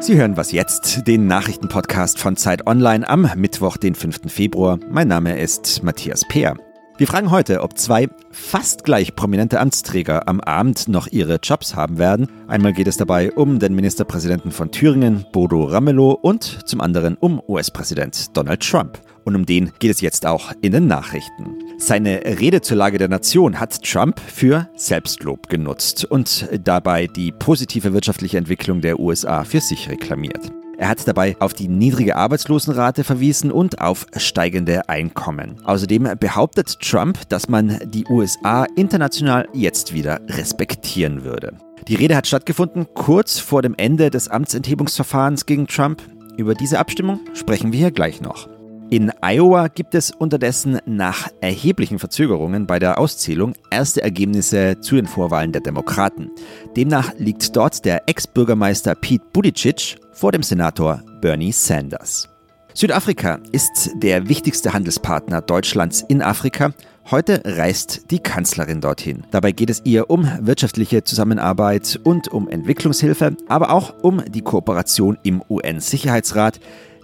Sie hören was jetzt, den Nachrichtenpodcast von Zeit Online am Mittwoch, den 5. Februar. Mein Name ist Matthias Peer. Wir fragen heute, ob zwei fast gleich prominente Amtsträger am Abend noch ihre Jobs haben werden. Einmal geht es dabei um den Ministerpräsidenten von Thüringen, Bodo Ramelow, und zum anderen um US-Präsident Donald Trump. Und um den geht es jetzt auch in den Nachrichten. Seine Rede zur Lage der Nation hat Trump für Selbstlob genutzt und dabei die positive wirtschaftliche Entwicklung der USA für sich reklamiert. Er hat dabei auf die niedrige Arbeitslosenrate verwiesen und auf steigende Einkommen. Außerdem behauptet Trump, dass man die USA international jetzt wieder respektieren würde. Die Rede hat stattgefunden kurz vor dem Ende des Amtsenthebungsverfahrens gegen Trump. Über diese Abstimmung sprechen wir hier gleich noch. In Iowa gibt es unterdessen nach erheblichen Verzögerungen bei der Auszählung erste Ergebnisse zu den Vorwahlen der Demokraten. Demnach liegt dort der Ex-Bürgermeister Pete Buttigieg vor dem Senator Bernie Sanders. Südafrika ist der wichtigste Handelspartner Deutschlands in Afrika. Heute reist die Kanzlerin dorthin. Dabei geht es ihr um wirtschaftliche Zusammenarbeit und um Entwicklungshilfe, aber auch um die Kooperation im UN-Sicherheitsrat.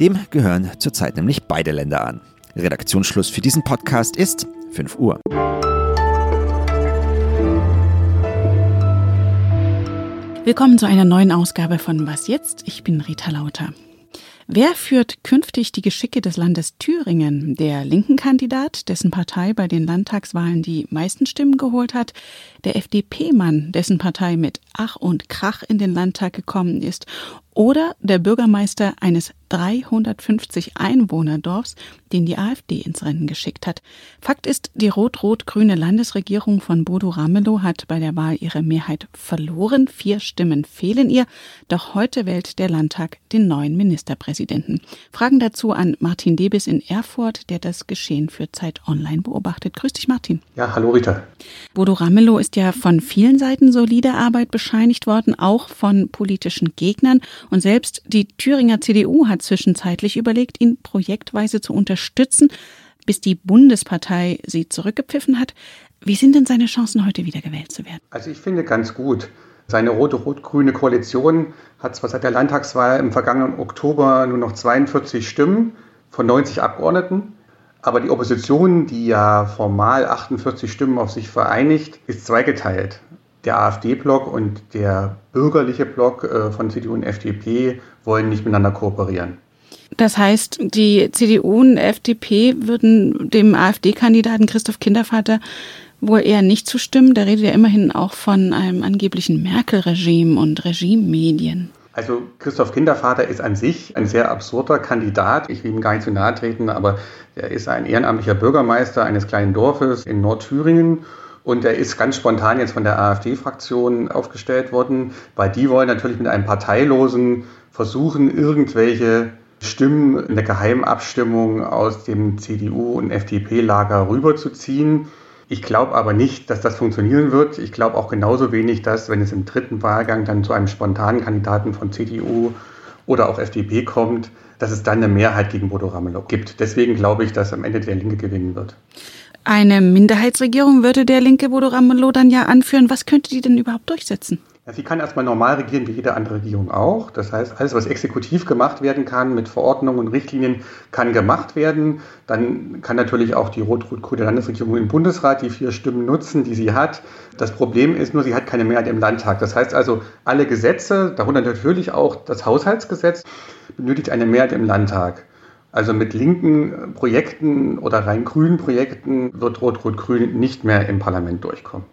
Dem gehören zurzeit nämlich beide Länder an. Redaktionsschluss für diesen Podcast ist 5 Uhr. Willkommen zu einer neuen Ausgabe von Was jetzt? Ich bin Rita Lauter. Wer führt künftig die Geschicke des Landes Thüringen? Der linken Kandidat, dessen Partei bei den Landtagswahlen die meisten Stimmen geholt hat, der FDP-Mann, dessen Partei mit Ach und Krach in den Landtag gekommen ist, oder der Bürgermeister eines 350 Einwohnerdorfs, den die AfD ins Rennen geschickt hat. Fakt ist, die rot-rot-grüne Landesregierung von Bodo Ramelow hat bei der Wahl ihre Mehrheit verloren. Vier Stimmen fehlen ihr. Doch heute wählt der Landtag den neuen Ministerpräsidenten. Fragen dazu an Martin Debis in Erfurt, der das Geschehen für Zeit Online beobachtet. Grüß dich, Martin. Ja, hallo Rita. Bodo Ramelow ist ja von vielen Seiten solide Arbeit bescheinigt worden, auch von politischen Gegnern. Und selbst die Thüringer CDU hat zwischenzeitlich überlegt, ihn projektweise zu unterstützen, bis die Bundespartei sie zurückgepfiffen hat. Wie sind denn seine Chancen, heute wieder gewählt zu werden? Also ich finde ganz gut. Seine rote-rot-grüne Koalition hat zwar seit der Landtagswahl im vergangenen Oktober nur noch 42 Stimmen von 90 Abgeordneten, aber die Opposition, die ja formal 48 Stimmen auf sich vereinigt, ist zweigeteilt der AfD-Block und der bürgerliche Block äh, von CDU und FDP wollen nicht miteinander kooperieren. Das heißt, die CDU und FDP würden dem AfD-Kandidaten Christoph Kindervater wohl eher nicht zustimmen. Der redet ja immerhin auch von einem angeblichen Merkel-Regime und Regimemedien. Also Christoph Kindervater ist an sich ein sehr absurder Kandidat. Ich will ihm gar nicht zu nahe treten, aber er ist ein ehrenamtlicher Bürgermeister eines kleinen Dorfes in Nordthüringen und er ist ganz spontan jetzt von der AfD-Fraktion aufgestellt worden, weil die wollen natürlich mit einem Parteilosen versuchen, irgendwelche Stimmen in der Geheimabstimmung aus dem CDU- und FDP-Lager rüberzuziehen. Ich glaube aber nicht, dass das funktionieren wird. Ich glaube auch genauso wenig, dass, wenn es im dritten Wahlgang dann zu einem spontanen Kandidaten von CDU oder auch FDP kommt, dass es dann eine Mehrheit gegen Bodo Ramelow gibt. Deswegen glaube ich, dass am Ende der Linke gewinnen wird. Eine Minderheitsregierung würde der linke Bodo Ramelow dann ja anführen. Was könnte die denn überhaupt durchsetzen? Ja, sie kann erstmal normal regieren, wie jede andere Regierung auch. Das heißt, alles, was exekutiv gemacht werden kann, mit Verordnungen und Richtlinien, kann gemacht werden. Dann kann natürlich auch die rot-rot-grüne Landesregierung im Bundesrat die vier Stimmen nutzen, die sie hat. Das Problem ist nur, sie hat keine Mehrheit im Landtag. Das heißt also, alle Gesetze, darunter natürlich auch das Haushaltsgesetz, benötigt eine Mehrheit im Landtag. Also mit linken Projekten oder rein grünen Projekten wird Rot-Rot-Grün nicht mehr im Parlament durchkommen.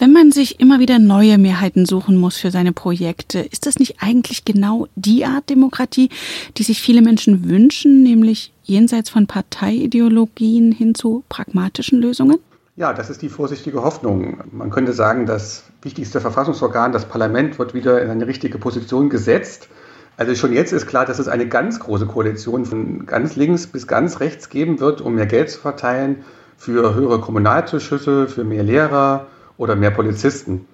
Wenn man sich immer wieder neue Mehrheiten suchen muss für seine Projekte, ist das nicht eigentlich genau die Art Demokratie, die sich viele Menschen wünschen, nämlich jenseits von Parteiideologien hin zu pragmatischen Lösungen? Ja, das ist die vorsichtige Hoffnung. Man könnte sagen, das wichtigste Verfassungsorgan, das Parlament, wird wieder in eine richtige Position gesetzt. Also schon jetzt ist klar, dass es eine ganz große Koalition von ganz links bis ganz rechts geben wird, um mehr Geld zu verteilen für höhere Kommunalzuschüsse, für mehr Lehrer oder mehr Polizisten.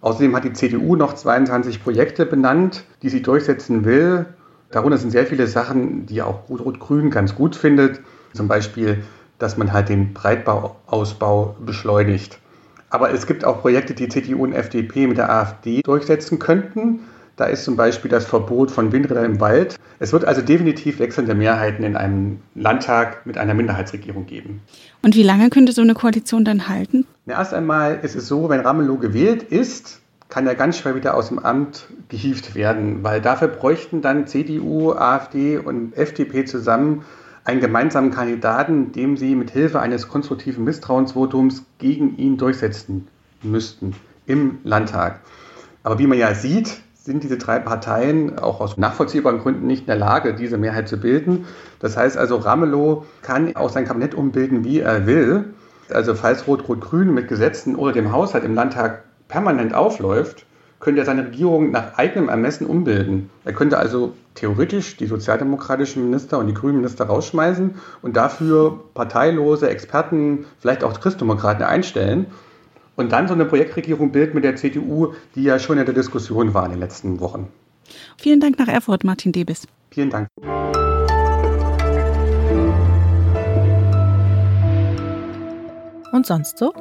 Außerdem hat die CDU noch 22 Projekte benannt, die sie durchsetzen will. Darunter sind sehr viele Sachen, die auch Rot-Rot-Grün ganz gut findet. Zum Beispiel, dass man halt den Breitbauausbau beschleunigt. Aber es gibt auch Projekte, die CDU und FDP mit der AfD durchsetzen könnten. Da ist zum Beispiel das Verbot von Windrädern im Wald. Es wird also definitiv wechselnde Mehrheiten in einem Landtag mit einer Minderheitsregierung geben. Und wie lange könnte so eine Koalition dann halten? Na, erst einmal ist es so, wenn Ramelow gewählt ist, kann er ganz schwer wieder aus dem Amt gehievt werden, weil dafür bräuchten dann CDU, AfD und FDP zusammen einen gemeinsamen Kandidaten, dem sie mit Hilfe eines konstruktiven Misstrauensvotums gegen ihn durchsetzen müssten im Landtag. Aber wie man ja sieht, sind diese drei Parteien auch aus nachvollziehbaren Gründen nicht in der Lage, diese Mehrheit zu bilden. Das heißt also, Ramelow kann auch sein Kabinett umbilden, wie er will. Also falls Rot-Rot-Grün mit Gesetzen oder dem Haushalt im Landtag permanent aufläuft, könnte er seine Regierung nach eigenem Ermessen umbilden. Er könnte also theoretisch die sozialdemokratischen Minister und die grünen Minister rausschmeißen und dafür parteilose Experten, vielleicht auch Christdemokraten einstellen und dann so eine Projektregierung bildet mit der CDU, die ja schon in der Diskussion war in den letzten Wochen. Vielen Dank nach Erfurt, Martin Debis. Vielen Dank. Und sonst so?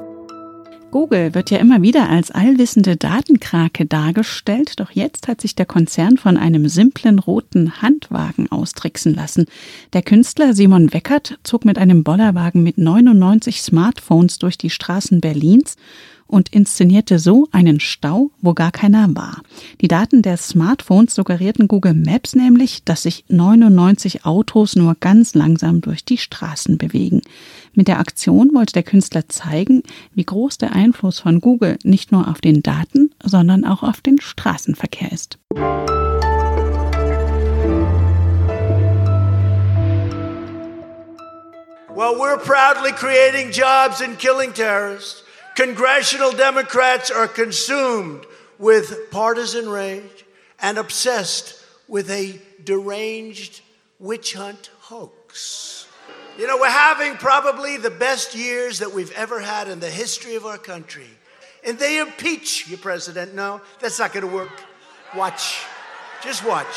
Google wird ja immer wieder als allwissende Datenkrake dargestellt, doch jetzt hat sich der Konzern von einem simplen roten Handwagen austricksen lassen. Der Künstler Simon Weckert zog mit einem Bollerwagen mit 99 Smartphones durch die Straßen Berlins und inszenierte so einen Stau, wo gar keiner war. Die Daten der Smartphones suggerierten Google Maps nämlich, dass sich 99 Autos nur ganz langsam durch die Straßen bewegen. Mit der Aktion wollte der Künstler zeigen, wie groß der Einfluss von Google nicht nur auf den Daten, sondern auch auf den Straßenverkehr ist. Well, we're proudly creating jobs and killing terrorists. Congressional Democrats are consumed with partisan rage and obsessed with a deranged witch hunt hoax. You know, we're having probably the best years that we've ever had in the history of our country. And they impeach your President. No, that's not going to work. Watch. Just watch.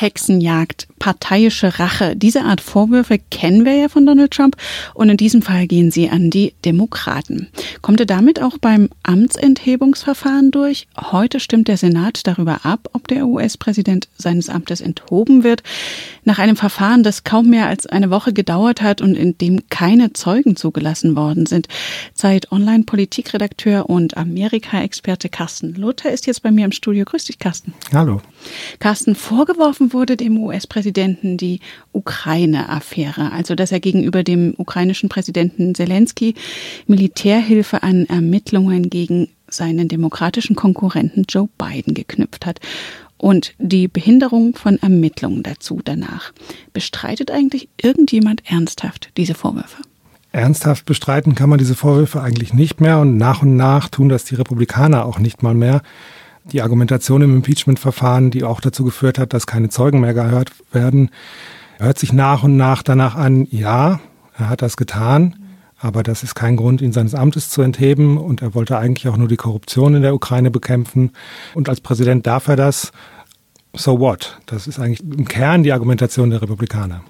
Hexenjagd, parteiische Rache. Diese Art Vorwürfe kennen wir ja von Donald Trump und in diesem Fall gehen sie an die Demokraten. Kommt er damit auch beim Amtsenthebungsverfahren durch? Heute stimmt der Senat darüber ab, ob der US-Präsident seines Amtes enthoben wird. Nach einem Verfahren, das kaum mehr als eine Woche gedauert hat und in dem keine Zeugen zugelassen worden sind. Zeit Online Politikredakteur und Amerika-Experte Carsten Luther ist jetzt bei mir im Studio. Grüß dich, Carsten. Hallo. Carsten, vorgeworfen wurde dem US-Präsidenten die Ukraine-Affäre, also dass er gegenüber dem ukrainischen Präsidenten Zelensky Militärhilfe an Ermittlungen gegen seinen demokratischen Konkurrenten Joe Biden geknüpft hat und die Behinderung von Ermittlungen dazu danach. Bestreitet eigentlich irgendjemand ernsthaft diese Vorwürfe? Ernsthaft bestreiten kann man diese Vorwürfe eigentlich nicht mehr und nach und nach tun das die Republikaner auch nicht mal mehr die Argumentation im Impeachment-Verfahren, die auch dazu geführt hat, dass keine Zeugen mehr gehört werden, hört sich nach und nach danach an, ja, er hat das getan, aber das ist kein Grund, ihn seines Amtes zu entheben und er wollte eigentlich auch nur die Korruption in der Ukraine bekämpfen. Und als Präsident darf er das so what? Das ist eigentlich im Kern die Argumentation der Republikaner.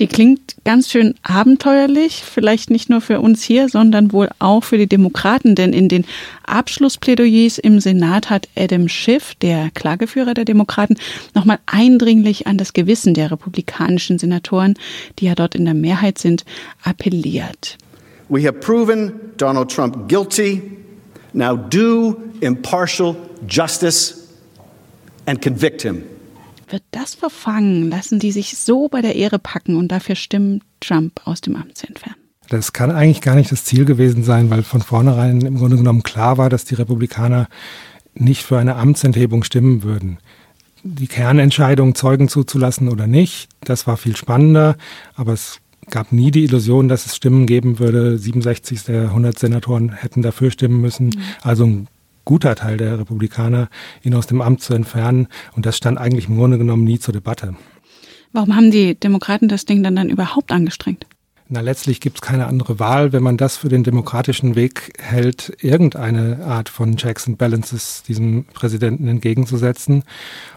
Die klingt ganz schön abenteuerlich, vielleicht nicht nur für uns hier, sondern wohl auch für die Demokraten, denn in den Abschlussplädoyers im Senat hat Adam Schiff, der Klageführer der Demokraten, nochmal eindringlich an das Gewissen der republikanischen Senatoren, die ja dort in der Mehrheit sind, appelliert. We have proven Donald Trump guilty. Now do impartial justice and convict him. Wird das verfangen? Lassen die sich so bei der Ehre packen und dafür stimmen, Trump aus dem Amt zu entfernen? Das kann eigentlich gar nicht das Ziel gewesen sein, weil von vornherein im Grunde genommen klar war, dass die Republikaner nicht für eine Amtsenthebung stimmen würden. Die Kernentscheidung, Zeugen zuzulassen oder nicht, das war viel spannender, aber es gab nie die Illusion, dass es Stimmen geben würde. 67 der 100 Senatoren hätten dafür stimmen müssen. Mhm. Also ein guter Teil der Republikaner, ihn aus dem Amt zu entfernen. Und das stand eigentlich im Grunde genommen nie zur Debatte. Warum haben die Demokraten das Ding dann, dann überhaupt angestrengt? Na, letztlich gibt es keine andere Wahl, wenn man das für den demokratischen Weg hält, irgendeine Art von Checks and Balances diesem Präsidenten entgegenzusetzen.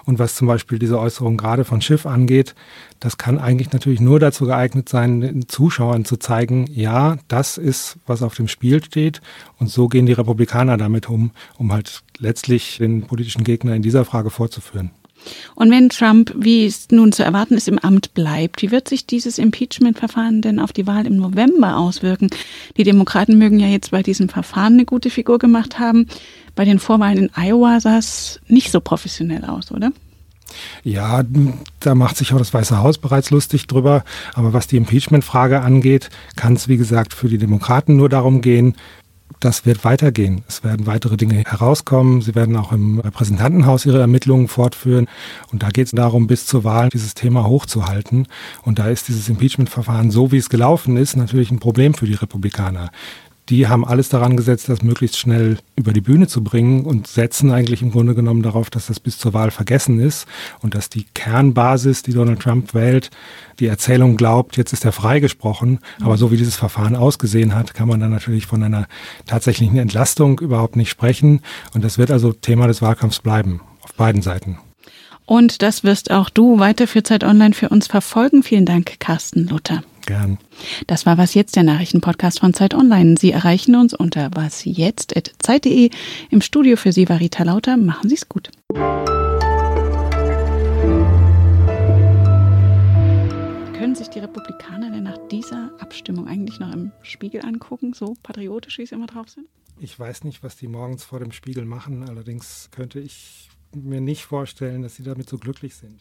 Und was zum Beispiel diese Äußerung gerade von Schiff angeht, das kann eigentlich natürlich nur dazu geeignet sein, den Zuschauern zu zeigen, ja, das ist, was auf dem Spiel steht. Und so gehen die Republikaner damit um, um halt letztlich den politischen Gegner in dieser Frage vorzuführen. Und wenn Trump, wie es nun zu erwarten ist, im Amt bleibt, wie wird sich dieses Impeachment-Verfahren denn auf die Wahl im November auswirken? Die Demokraten mögen ja jetzt bei diesem Verfahren eine gute Figur gemacht haben. Bei den Vorwahlen in Iowa sah es nicht so professionell aus, oder? Ja, da macht sich auch das Weiße Haus bereits lustig drüber. Aber was die Impeachment-Frage angeht, kann es, wie gesagt, für die Demokraten nur darum gehen, das wird weitergehen. Es werden weitere Dinge herauskommen. Sie werden auch im Repräsentantenhaus ihre Ermittlungen fortführen. Und da geht es darum, bis zur Wahl dieses Thema hochzuhalten. Und da ist dieses Impeachment-Verfahren, so wie es gelaufen ist, natürlich ein Problem für die Republikaner die haben alles daran gesetzt, das möglichst schnell über die Bühne zu bringen und setzen eigentlich im Grunde genommen darauf, dass das bis zur Wahl vergessen ist und dass die Kernbasis, die Donald Trump wählt, die Erzählung glaubt, jetzt ist er freigesprochen. Aber so wie dieses Verfahren ausgesehen hat, kann man dann natürlich von einer tatsächlichen Entlastung überhaupt nicht sprechen. Und das wird also Thema des Wahlkampfs bleiben, auf beiden Seiten. Und das wirst auch du weiter für Zeit Online für uns verfolgen. Vielen Dank, Carsten Luther. Gern. Das war Was Jetzt, der Nachrichtenpodcast von Zeit Online. Sie erreichen uns unter wasjetzt.zeit.de. Im Studio für Sie war Rita Lauter. Machen Sie es gut. Können sich die Republikaner denn nach dieser Abstimmung eigentlich noch im Spiegel angucken, so patriotisch, wie sie immer drauf sind? Ich weiß nicht, was die morgens vor dem Spiegel machen. Allerdings könnte ich mir nicht vorstellen, dass sie damit so glücklich sind.